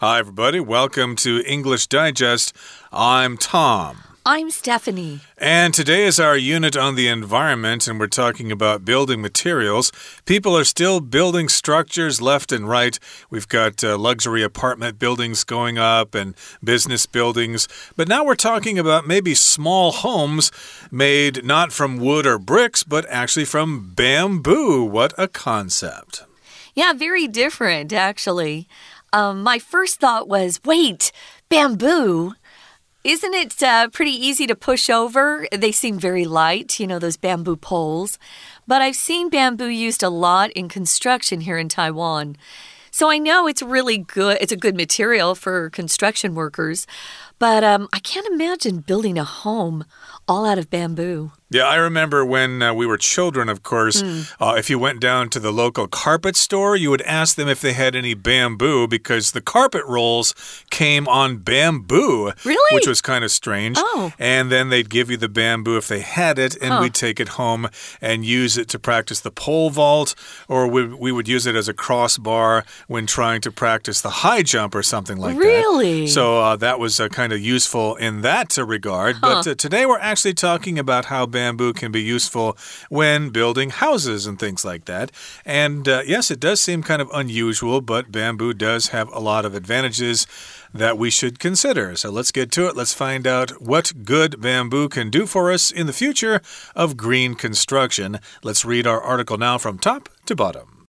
Hi, everybody. Welcome to English Digest. I'm Tom. I'm Stephanie. And today is our unit on the environment, and we're talking about building materials. People are still building structures left and right. We've got uh, luxury apartment buildings going up and business buildings. But now we're talking about maybe small homes made not from wood or bricks, but actually from bamboo. What a concept! Yeah, very different, actually um, my first thought was wait, bamboo. Isn't it uh, pretty easy to push over? They seem very light, you know, those bamboo poles. But I've seen bamboo used a lot in construction here in Taiwan. So I know it's really good. It's a good material for construction workers. But um, I can't imagine building a home all out of bamboo. Yeah, I remember when uh, we were children, of course, mm. uh, if you went down to the local carpet store, you would ask them if they had any bamboo because the carpet rolls came on bamboo. Really? Which was kind of strange. Oh. And then they'd give you the bamboo if they had it, and we'd take it home and use it to practice the pole vault, or we, we would use it as a crossbar when trying to practice the high jump or something like really? that. Really? So uh, that was uh, kind of useful in that regard. Huh. But uh, today we're actually talking about how bamboo can be useful when building houses and things like that. And uh, yes, it does seem kind of unusual, but bamboo does have a lot of advantages that we should consider. So let's get to it. Let's find out what good bamboo can do for us in the future of green construction. Let's read our article now from top to bottom.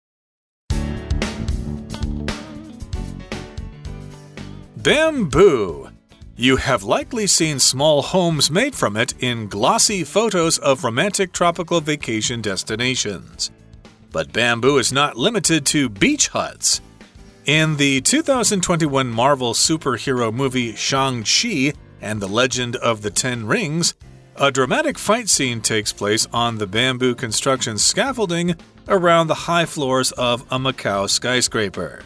Bamboo you have likely seen small homes made from it in glossy photos of romantic tropical vacation destinations. But bamboo is not limited to beach huts. In the 2021 Marvel superhero movie Shang-Chi and the Legend of the Ten Rings, a dramatic fight scene takes place on the bamboo construction scaffolding around the high floors of a Macau skyscraper.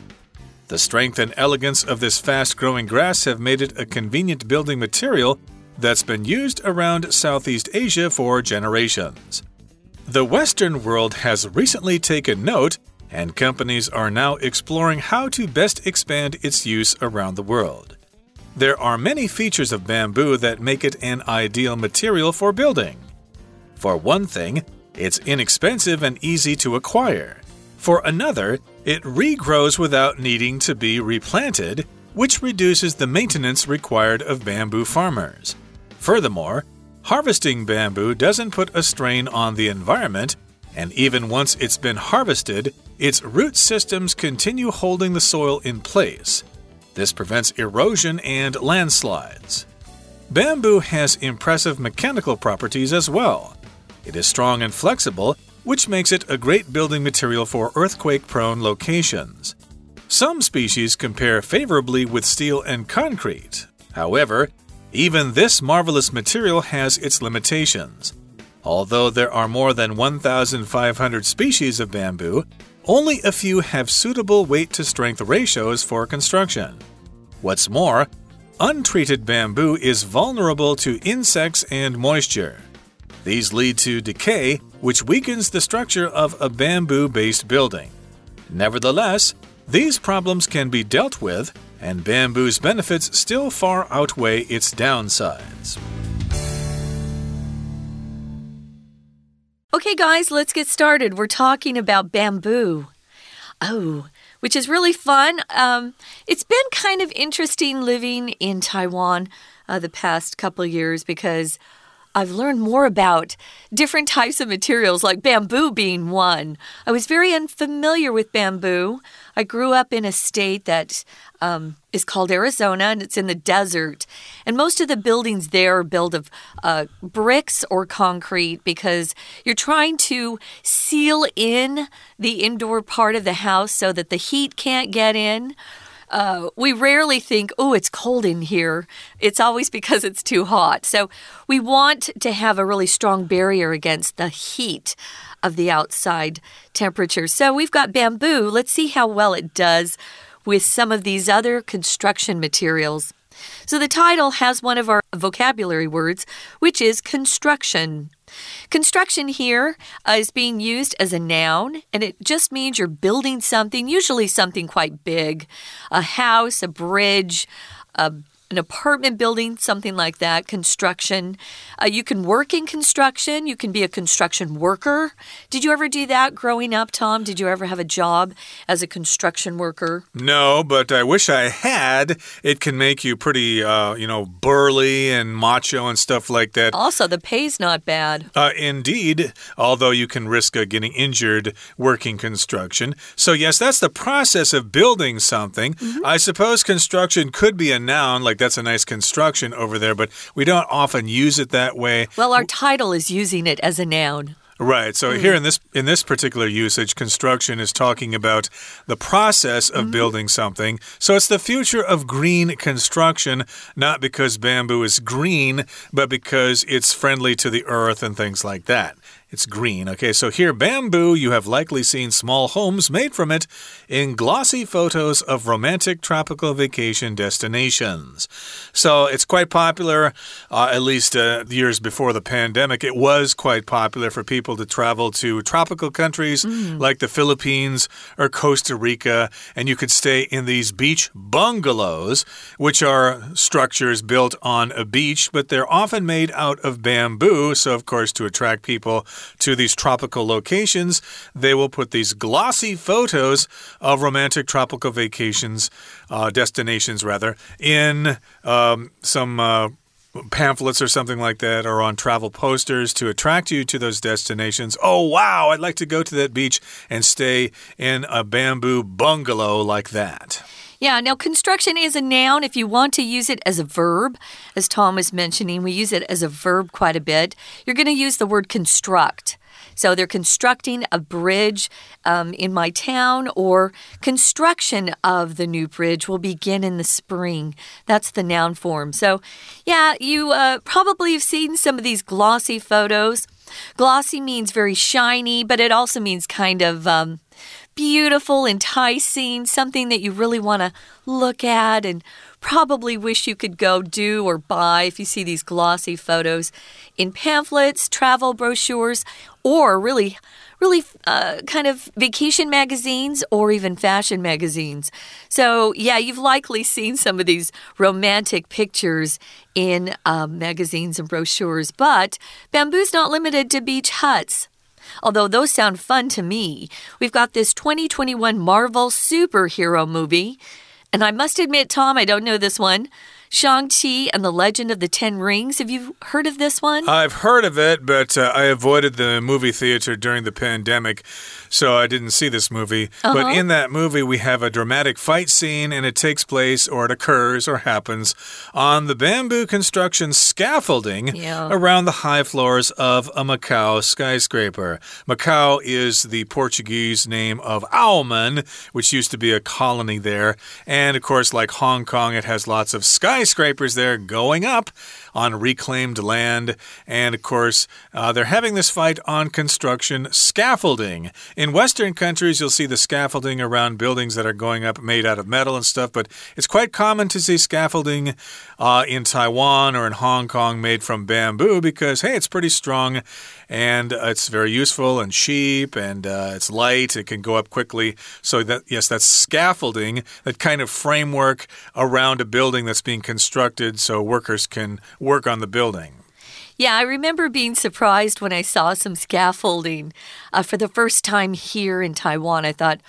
The strength and elegance of this fast growing grass have made it a convenient building material that's been used around Southeast Asia for generations. The Western world has recently taken note, and companies are now exploring how to best expand its use around the world. There are many features of bamboo that make it an ideal material for building. For one thing, it's inexpensive and easy to acquire. For another, it regrows without needing to be replanted, which reduces the maintenance required of bamboo farmers. Furthermore, harvesting bamboo doesn't put a strain on the environment, and even once it's been harvested, its root systems continue holding the soil in place. This prevents erosion and landslides. Bamboo has impressive mechanical properties as well. It is strong and flexible, which makes it a great building material for earthquake prone locations. Some species compare favorably with steel and concrete. However, even this marvelous material has its limitations. Although there are more than 1,500 species of bamboo, only a few have suitable weight to strength ratios for construction. What's more, untreated bamboo is vulnerable to insects and moisture. These lead to decay, which weakens the structure of a bamboo based building. Nevertheless, these problems can be dealt with, and bamboo's benefits still far outweigh its downsides. Okay, guys, let's get started. We're talking about bamboo. Oh, which is really fun. Um, it's been kind of interesting living in Taiwan uh, the past couple years because I've learned more about different types of materials, like bamboo being one. I was very unfamiliar with bamboo. I grew up in a state that um, is called Arizona, and it's in the desert. And most of the buildings there are built of uh, bricks or concrete because you're trying to seal in the indoor part of the house so that the heat can't get in. Uh, we rarely think, oh, it's cold in here. It's always because it's too hot. So we want to have a really strong barrier against the heat of the outside temperature. So we've got bamboo. Let's see how well it does with some of these other construction materials. So the title has one of our vocabulary words, which is construction. Construction here uh, is being used as a noun, and it just means you're building something, usually something quite big. A house, a bridge, a an apartment building, something like that, construction. Uh, you can work in construction, you can be a construction worker. Did you ever do that growing up, Tom? Did you ever have a job as a construction worker? No, but I wish I had. It can make you pretty, uh, you know, burly and macho and stuff like that. Also, the pay's not bad. Uh, indeed, although you can risk uh, getting injured working construction. So, yes, that's the process of building something. Mm -hmm. I suppose construction could be a noun like that's a nice construction over there, but we don't often use it that way. Well, our title is using it as a noun. Right. So mm. here in this in this particular usage, construction is talking about the process of mm. building something. So it's the future of green construction, not because bamboo is green, but because it's friendly to the earth and things like that. It's green. Okay, so here, bamboo, you have likely seen small homes made from it in glossy photos of romantic tropical vacation destinations. So it's quite popular, uh, at least uh, years before the pandemic. It was quite popular for people to travel to tropical countries mm. like the Philippines or Costa Rica, and you could stay in these beach bungalows, which are structures built on a beach, but they're often made out of bamboo. So, of course, to attract people, to these tropical locations, they will put these glossy photos of romantic tropical vacations, uh, destinations rather, in um, some. Uh, pamphlets or something like that or on travel posters to attract you to those destinations. Oh, wow, I'd like to go to that beach and stay in a bamboo bungalow like that. Yeah, now construction is a noun. If you want to use it as a verb, as Tom was mentioning, we use it as a verb quite a bit. You're going to use the word construct. So they're constructing a bridge um, in my town, or construction of the new bridge will begin in the spring. That's the noun form. So, yeah, you uh, probably have seen some of these glossy photos. Glossy means very shiny, but it also means kind of. Um, beautiful, enticing, something that you really want to look at and probably wish you could go do or buy if you see these glossy photos in pamphlets, travel brochures, or really really uh, kind of vacation magazines or even fashion magazines. So, yeah, you've likely seen some of these romantic pictures in um, magazines and brochures, but bamboo's not limited to beach huts although those sound fun to me. We've got this 2021 Marvel superhero movie. And I must admit, Tom, I don't know this one. Shang-Chi and the Legend of the Ten Rings. Have you heard of this one? I've heard of it, but uh, I avoided the movie theater during the pandemic, so I didn't see this movie. Uh -huh. But uh-huh. in that movie, we have a dramatic fight scene, and it takes place, or it occurs, or happens on the bamboo construction scaffolding yeah. around the high floors of a Macau skyscraper. Macau is the Portuguese name of Aomen, which used to be a colony there. And of course, like Hong Kong, it has lots of skyscrapers skyscrapers there going up on reclaimed land. And of course, uh, they're having this fight on construction scaffolding. In Western countries, you'll see the scaffolding around buildings that are going up made out of metal and stuff, but it's quite common to see scaffolding uh, in Taiwan or in Hong Kong made from bamboo because, hey, it's pretty strong and it's very useful and cheap and uh, it's light. It can go up quickly. So, that yes, that's scaffolding, that kind of framework around a building that's being constructed so workers can work on the building. Yeah, I remember being surprised when I saw some scaffolding uh, for the first time here in Taiwan. I thought,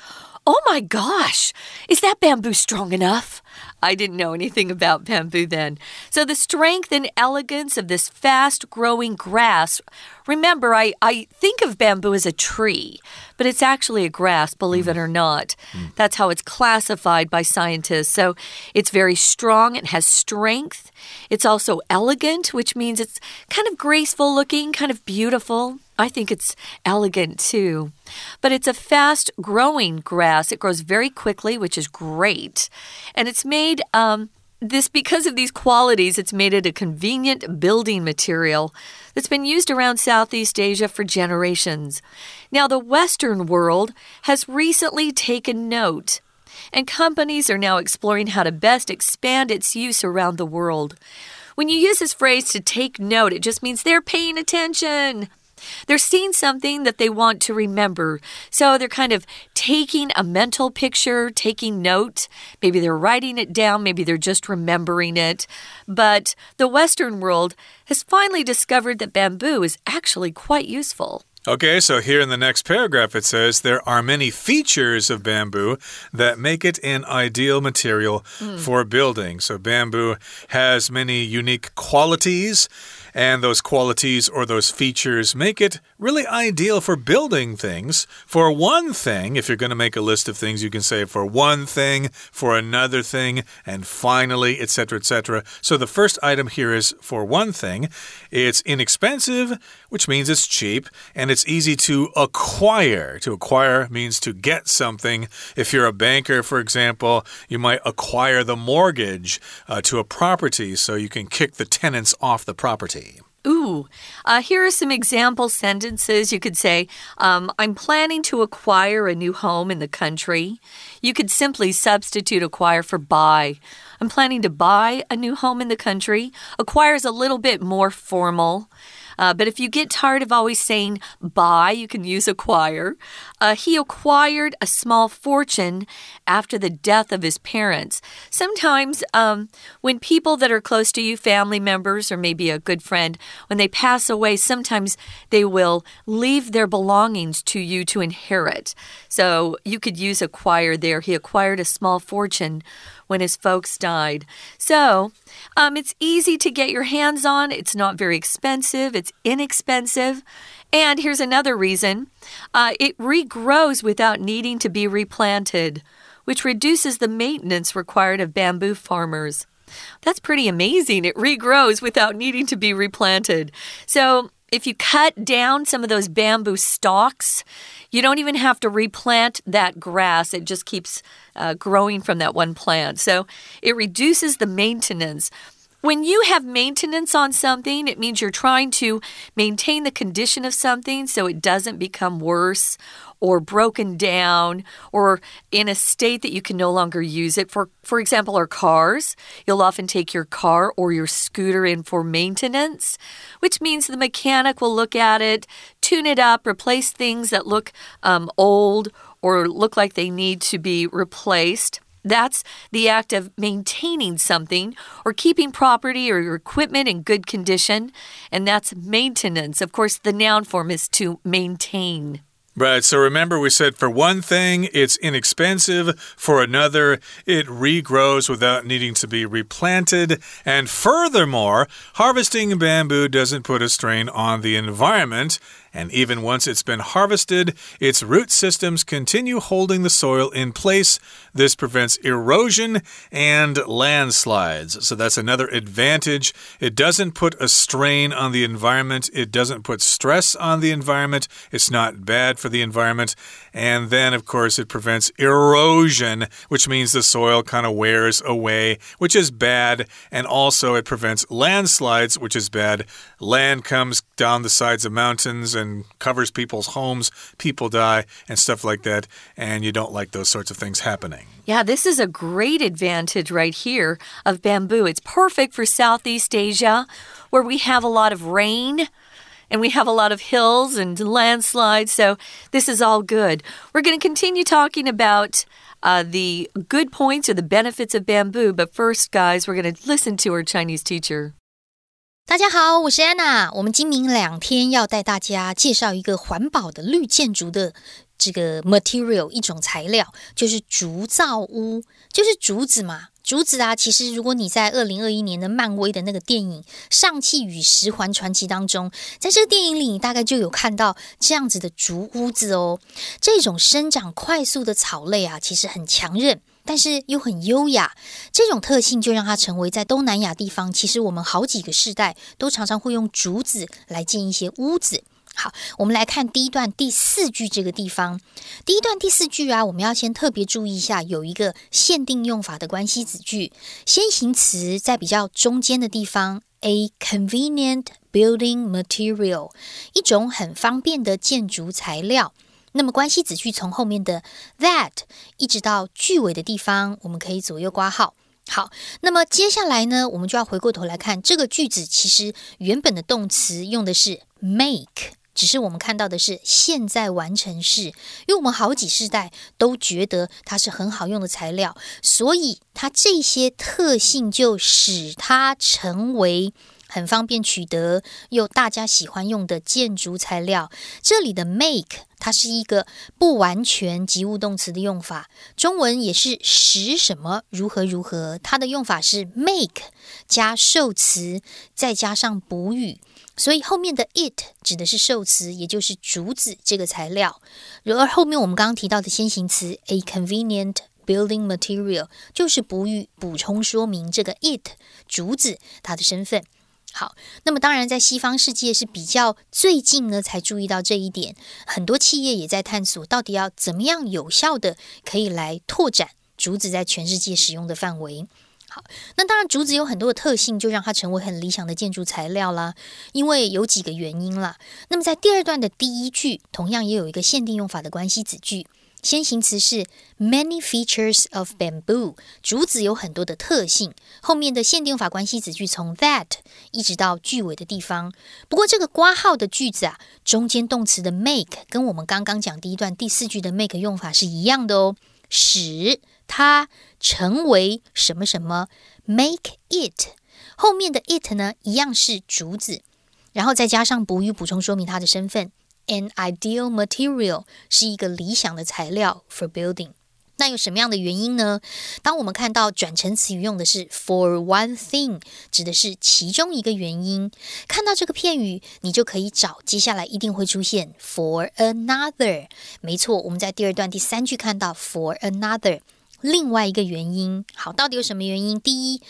oh my gosh, is that bamboo strong enough? I didn't know anything about bamboo then. So, the strength and elegance of this fast growing grass. Remember, I, I think of bamboo as a tree, but it's actually a grass, believe mm. it or not. Mm. That's how it's classified by scientists. So, it's very strong, it has strength. It's also elegant, which means it's kind of graceful looking, kind of beautiful. I think it's elegant too. But it's a fast growing grass. It grows very quickly, which is great. And it's made. Um, this because of these qualities it's made it a convenient building material that's been used around Southeast Asia for generations. Now the western world has recently taken note and companies are now exploring how to best expand its use around the world. When you use this phrase to take note, it just means they're paying attention. They're seeing something that they want to remember. So they're kind of taking a mental picture, taking note. Maybe they're writing it down, maybe they're just remembering it. But the Western world has finally discovered that bamboo is actually quite useful. Okay, so here in the next paragraph it says there are many features of bamboo that make it an ideal material mm. for building. So bamboo has many unique qualities and those qualities or those features make it really ideal for building things. For one thing, if you're going to make a list of things, you can say for one thing, for another thing, and finally, etc., etc. So the first item here is for one thing. It's inexpensive, which means it's cheap, and it's easy to acquire. To acquire means to get something. If you're a banker, for example, you might acquire the mortgage uh, to a property so you can kick the tenants off the property. Ooh, uh, here are some example sentences. You could say, um, I'm planning to acquire a new home in the country. You could simply substitute acquire for buy. I'm planning to buy a new home in the country. Acquire is a little bit more formal. Uh, but if you get tired of always saying buy, you can use acquire. Uh, he acquired a small fortune after the death of his parents. Sometimes, um, when people that are close to you, family members, or maybe a good friend, when they pass away, sometimes they will leave their belongings to you to inherit. So you could use acquire there. He acquired a small fortune when his folks died. So, um, it's easy to get your hands on. It's not very expensive. It's inexpensive. And here's another reason uh, it regrows without needing to be replanted, which reduces the maintenance required of bamboo farmers. That's pretty amazing. It regrows without needing to be replanted. So, if you cut down some of those bamboo stalks, you don't even have to replant that grass. It just keeps uh, growing from that one plant. So it reduces the maintenance. When you have maintenance on something, it means you're trying to maintain the condition of something so it doesn't become worse or broken down or in a state that you can no longer use it. For, for example, our cars, you'll often take your car or your scooter in for maintenance, which means the mechanic will look at it, tune it up, replace things that look um, old or look like they need to be replaced. That's the act of maintaining something or keeping property or your equipment in good condition, and that's maintenance. Of course, the noun form is to maintain. Right. So remember, we said for one thing, it's inexpensive. For another, it regrows without needing to be replanted. And furthermore, harvesting bamboo doesn't put a strain on the environment. And even once it's been harvested, its root systems continue holding the soil in place. This prevents erosion and landslides. So that's another advantage. It doesn't put a strain on the environment, it doesn't put stress on the environment. It's not bad for the environment. And then, of course, it prevents erosion, which means the soil kind of wears away, which is bad. And also, it prevents landslides, which is bad. Land comes down the sides of mountains and covers people's homes, people die, and stuff like that. And you don't like those sorts of things happening. Yeah, this is a great advantage right here of bamboo. It's perfect for Southeast Asia, where we have a lot of rain and we have a lot of hills and landslides, so this is all good. We're going to continue talking about uh, the good points or the benefits of bamboo, but first, guys, we're going to listen to our Chinese teacher. 大家好，我是安娜。我们今明两天要带大家介绍一个环保的绿建筑的这个 material 一种材料，就是竹造屋，就是竹子嘛。竹子啊，其实如果你在二零二一年的漫威的那个电影《上汽与十环传奇》当中，在这个电影里，你大概就有看到这样子的竹屋子哦。这种生长快速的草类啊，其实很强韧，但是又很优雅。这种特性就让它成为在东南亚地方，其实我们好几个世代都常常会用竹子来建一些屋子。好，我们来看第一段第四句这个地方。第一段第四句啊，我们要先特别注意一下，有一个限定用法的关系子句，先行词在比较中间的地方，a convenient building material，一种很方便的建筑材料。那么关系子句从后面的 that 一直到句尾的地方，我们可以左右挂号。好，那么接下来呢，我们就要回过头来看这个句子，其实原本的动词用的是 make。只是我们看到的是现在完成式，因为我们好几世代都觉得它是很好用的材料，所以它这些特性就使它成为。很方便取得又大家喜欢用的建筑材料。这里的 make 它是一个不完全及物动词的用法，中文也是使什么如何如何。它的用法是 make 加受词再加上补语，所以后面的 it 指的是受词，也就是竹子这个材料。而后面我们刚刚提到的先行词 a convenient building material 就是补语补充说明这个 it 竹子它的身份。好，那么当然，在西方世界是比较最近呢才注意到这一点，很多企业也在探索到底要怎么样有效的可以来拓展竹子在全世界使用的范围。好，那当然竹子有很多的特性，就让它成为很理想的建筑材料啦。因为有几个原因啦。那么在第二段的第一句，同样也有一个限定用法的关系子句。先行词是 many features of bamboo，竹子有很多的特性。后面的限定法关系子句从 that 一直到句尾的地方。不过这个刮号的句子啊，中间动词的 make 跟我们刚刚讲第一段第四句的 make 用法是一样的哦，使它成为什么什么，make it。后面的 it 呢，一样是竹子，然后再加上补语补充说明它的身份。An ideal material 是一个理想的材料 for building。那有什么样的原因呢？当我们看到转成词语用的是 for one thing，指的是其中一个原因。看到这个片语，你就可以找接下来一定会出现 for another。没错，我们在第二段第三句看到 for another，另外一个原因。好，到底有什么原因？第一，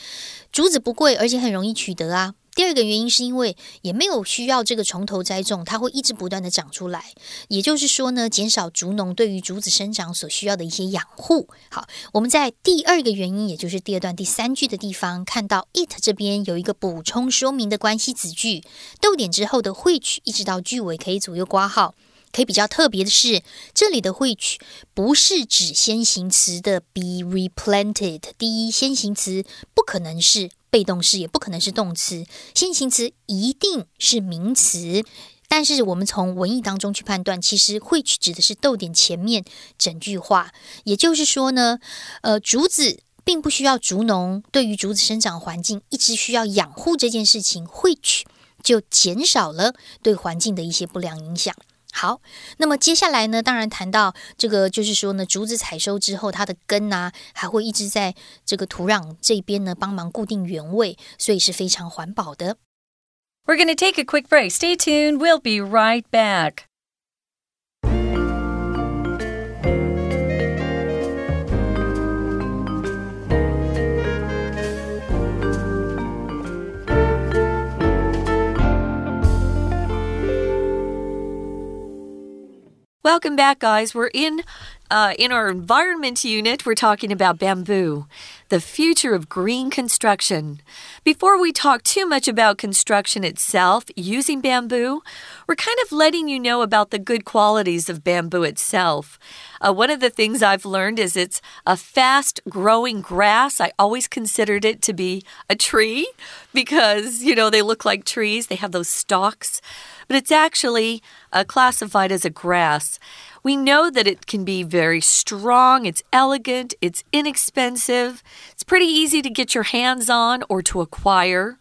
竹子不贵，而且很容易取得啊。第二个原因是因为也没有需要这个从头栽种，它会一直不断的长出来。也就是说呢，减少竹农对于竹子生长所需要的一些养护。好，我们在第二个原因，也就是第二段第三句的地方，看到 it 这边有一个补充说明的关系子句，逗点之后的 which 一直到句尾可以左右挂号。可以比较特别的是，这里的 which 不是指先行词的 be replanted。第一，先行词不可能是。被动式也不可能是动词，先行词一定是名词。但是我们从文意当中去判断，其实 which 指的是逗点前面整句话。也就是说呢，呃，竹子并不需要竹农对于竹子生长环境一直需要养护这件事情，which 就减少了对环境的一些不良影响。好，那么接下来呢？当然谈到这个，就是说呢，竹子采收之后，它的根啊，还会一直在这个土壤这边呢，帮忙固定原位，所以是非常环保的。We're gonna take a quick break. Stay tuned. We'll be right back. Welcome back, guys. We're in uh, in our environment unit. We're talking about bamboo, the future of green construction. Before we talk too much about construction itself using bamboo, we're kind of letting you know about the good qualities of bamboo itself. Uh, one of the things I've learned is it's a fast growing grass. I always considered it to be a tree because, you know, they look like trees, they have those stalks but it's actually uh, classified as a grass. We know that it can be very strong, it's elegant, it's inexpensive, it's pretty easy to get your hands on or to acquire.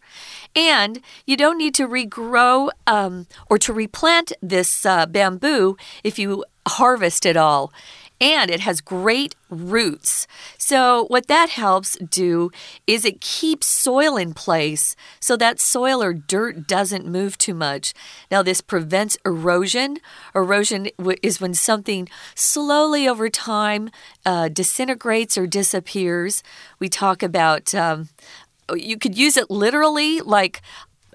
And you don't need to regrow um, or to replant this uh, bamboo if you harvest it all and it has great roots. So, what that helps do is it keeps soil in place so that soil or dirt doesn't move too much. Now, this prevents erosion. Erosion is when something slowly over time uh, disintegrates or disappears. We talk about. Um, you could use it literally like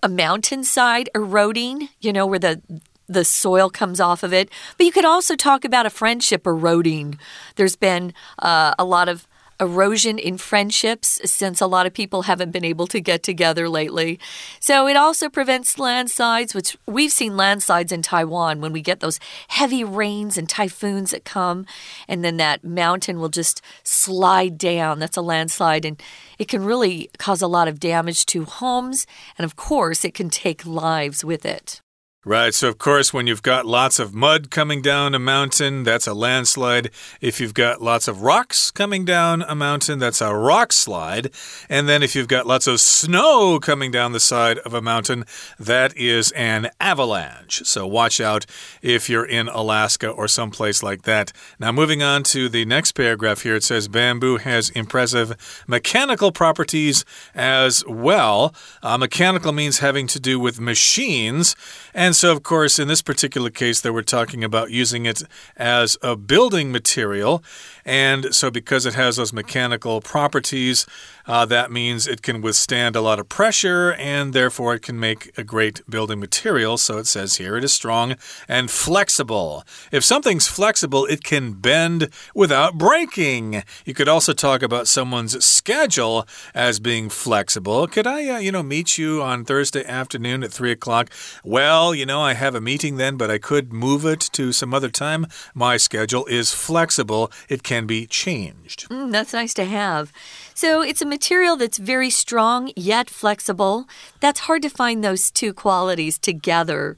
a mountainside eroding, you know, where the the soil comes off of it. But you could also talk about a friendship eroding. There's been uh, a lot of erosion in friendships since a lot of people haven't been able to get together lately. So it also prevents landslides, which we've seen landslides in Taiwan when we get those heavy rains and typhoons that come, and then that mountain will just slide down. That's a landslide, and it can really cause a lot of damage to homes, and of course, it can take lives with it. Right. So, of course, when you've got lots of mud coming down a mountain, that's a landslide. If you've got lots of rocks coming down a mountain, that's a rock slide. And then if you've got lots of snow coming down the side of a mountain, that is an avalanche. So, watch out if you're in Alaska or someplace like that. Now, moving on to the next paragraph here, it says bamboo has impressive mechanical properties as well. Uh, mechanical means having to do with machines. And so, of course, in this particular case, they were talking about using it as a building material. And so, because it has those mechanical properties, uh, that means it can withstand a lot of pressure and therefore it can make a great building material. So, it says here it is strong and flexible. If something's flexible, it can bend without breaking. You could also talk about someone's schedule as being flexible. Could I, uh, you know, meet you on Thursday afternoon at 3 o'clock? Well, you know, I have a meeting then, but I could move it to some other time. My schedule is flexible. It can can be changed. Mm, that's nice to have. So it's a material that's very strong yet flexible. That's hard to find those two qualities together.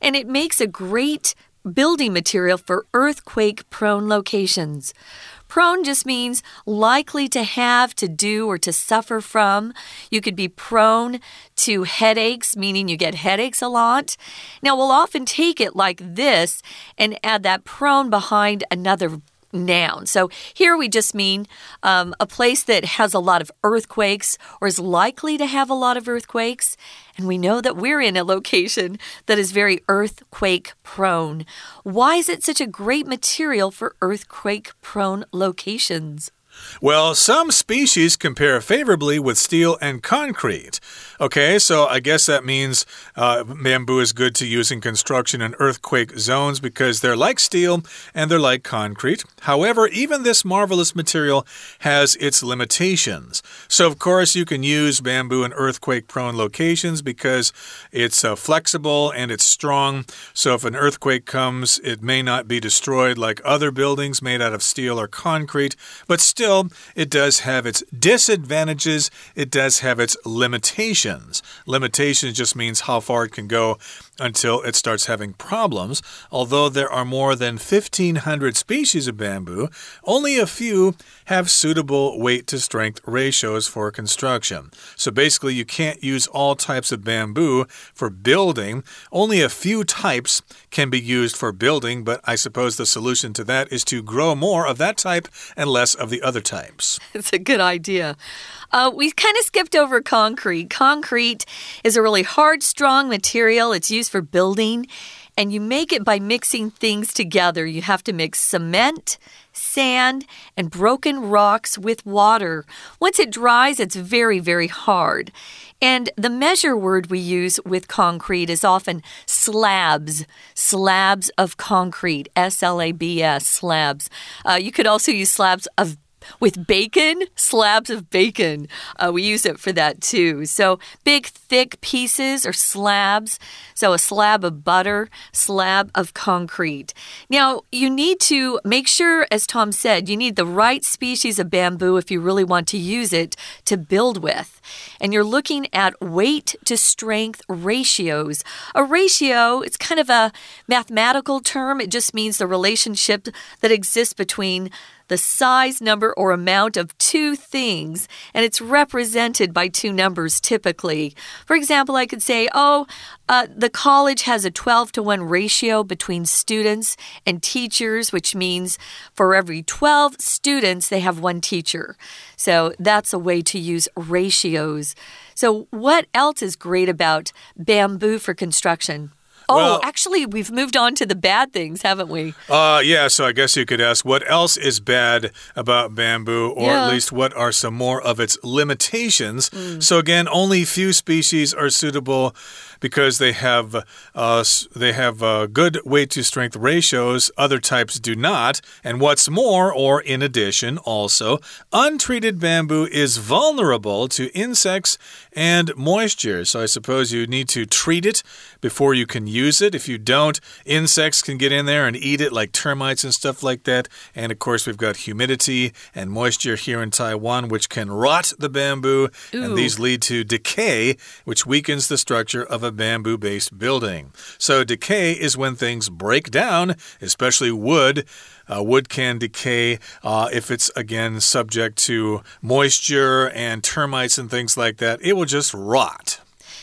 And it makes a great building material for earthquake prone locations. Prone just means likely to have, to do, or to suffer from. You could be prone to headaches, meaning you get headaches a lot. Now, we'll often take it like this and add that prone behind another noun. So here we just mean um, a place that has a lot of earthquakes or is likely to have a lot of earthquakes. And we know that we're in a location that is very earthquake prone. Why is it such a great material for earthquake prone locations? Well, some species compare favorably with steel and concrete. Okay, so I guess that means uh, bamboo is good to use in construction and earthquake zones because they're like steel and they're like concrete. However, even this marvelous material has its limitations. So, of course, you can use bamboo in earthquake prone locations because it's uh, flexible and it's strong. So, if an earthquake comes, it may not be destroyed like other buildings made out of steel or concrete, but still Still, it does have its disadvantages, it does have its limitations. Limitations just means how far it can go until it starts having problems. Although there are more than 1,500 species of bamboo, only a few have suitable weight to strength ratios for construction. So basically, you can't use all types of bamboo for building. Only a few types can be used for building, but I suppose the solution to that is to grow more of that type and less of the other types. It's a good idea. Uh, we kind of skipped over concrete. Concrete is a really hard, strong material. It's used for building, and you make it by mixing things together. You have to mix cement, sand, and broken rocks with water. Once it dries, it's very, very hard. And the measure word we use with concrete is often slabs, slabs of concrete, S L A B S, slabs. Uh, you could also use slabs of with bacon, slabs of bacon. Uh, we use it for that too. So big, thick pieces or slabs. So a slab of butter, slab of concrete. Now, you need to make sure, as Tom said, you need the right species of bamboo if you really want to use it to build with. And you're looking at weight to strength ratios. A ratio, it's kind of a mathematical term, it just means the relationship that exists between the size, number, or amount of two things, and it's represented by two numbers typically. For example, I could say, oh, uh, the college has a 12 to 1 ratio between students and teachers, which means for every 12 students, they have one teacher. So that's a way to use ratios. So, what else is great about bamboo for construction? Oh, well, actually, we've moved on to the bad things, haven't we? Uh, yeah, so I guess you could ask what else is bad about bamboo, or yeah. at least what are some more of its limitations. Mm. So, again, only few species are suitable because they have uh, they have uh, good weight to strength ratios. Other types do not. And what's more, or in addition, also, untreated bamboo is vulnerable to insects and moisture. So I suppose you need to treat it before you can use it. If you don't, insects can get in there and eat it, like termites and stuff like that. And of course, we've got humidity and moisture here in Taiwan, which can rot the bamboo. Ooh. And these lead to decay, which weakens the structure of a bamboo based building. So, decay is when things break down, especially wood. Uh, wood can decay uh, if it's, again, subject to moisture and termites and things like that. It will just rot.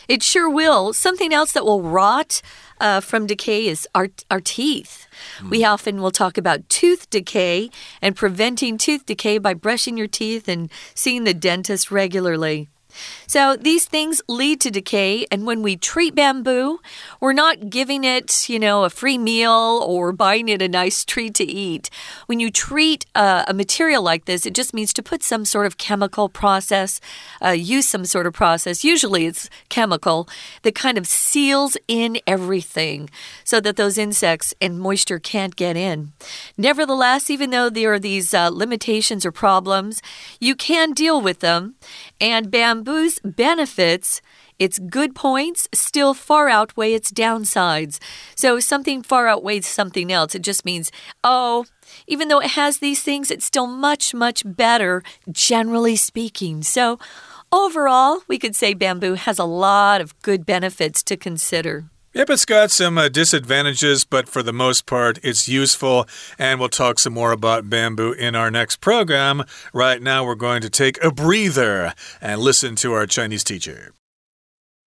It sure will. Something else that will rot uh, from decay is our, our teeth. Mm. We often will talk about tooth decay and preventing tooth decay by brushing your teeth and seeing the dentist regularly. So these things lead to decay, and when we treat bamboo, we're not giving it, you know, a free meal or buying it a nice treat to eat. When you treat uh, a material like this, it just means to put some sort of chemical process, uh, use some sort of process. Usually it's chemical that kind of seals in everything so that those insects and moisture can't get in. Nevertheless, even though there are these uh, limitations or problems, you can deal with them, and bamboo's benefits, its good points, still far outweigh its downsides. So something far outweighs something else. It just means, oh, even though it has these things, it's still much, much better, generally speaking. So overall, we could say bamboo has a lot of good benefits to consider. Yep, it's got some uh, disadvantages, but for the most part, it's useful. And we'll talk some more about bamboo in our next program. Right now, we're going to take a breather and listen to our Chinese teacher.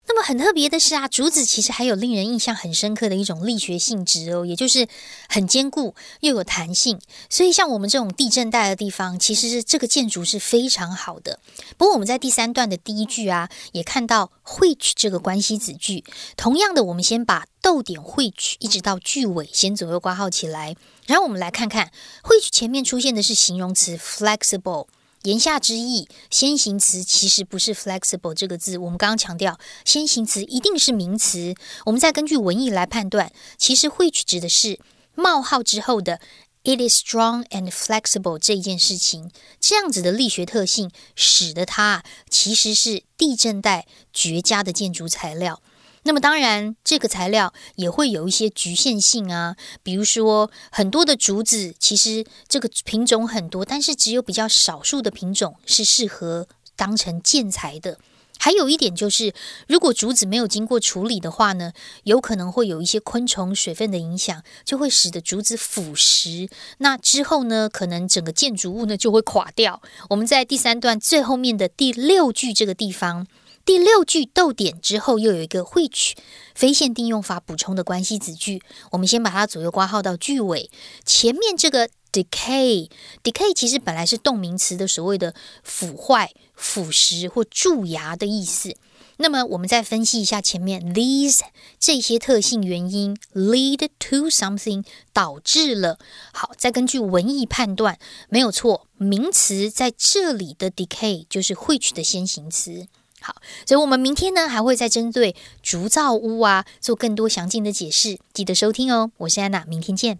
那么很特别的是啊，竹子其实还有令人印象很深刻的一种力学性质哦，也就是很坚固又有弹性。所以像我们这种地震带的地方，其实是这个建筑是非常好的。不过我们在第三段的第一句啊，也看到汇聚这个关系子句。同样的，我们先把逗点汇聚一直到句尾先左右挂号起来，然后我们来看看汇聚前面出现的是形容词 flexible。言下之意，先行词其实不是 flexible 这个字。我们刚刚强调，先行词一定是名词。我们再根据文意来判断，其实 which 指的是冒号之后的 it is strong and flexible 这一件事情。这样子的力学特性，使得它其实是地震带绝佳的建筑材料。那么当然，这个材料也会有一些局限性啊，比如说很多的竹子，其实这个品种很多，但是只有比较少数的品种是适合当成建材的。还有一点就是，如果竹子没有经过处理的话呢，有可能会有一些昆虫、水分的影响，就会使得竹子腐蚀。那之后呢，可能整个建筑物呢就会垮掉。我们在第三段最后面的第六句这个地方。第六句逗点之后又有一个会取非限定用法补充的关系子句，我们先把它左右挂号到句尾。前面这个 decay，decay 其实本来是动名词的所谓的腐坏、腐蚀或蛀牙的意思。那么我们再分析一下前面 these 这些特性原因 lead to something 导致了。好，再根据文意判断，没有错，名词在这里的 decay 就是 which 的先行词。好，所以我们明天呢还会再针对竹造屋啊做更多详尽的解释，记得收听哦。我是安娜，明天见。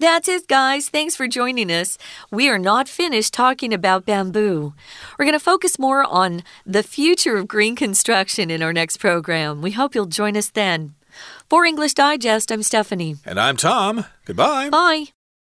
That's it, guys. Thanks for joining us. We are not finished talking about bamboo. We're going to focus more on the future of green construction in our next program. We hope you'll join us then. For English Digest, I'm Stephanie. And I'm Tom. Goodbye. Bye.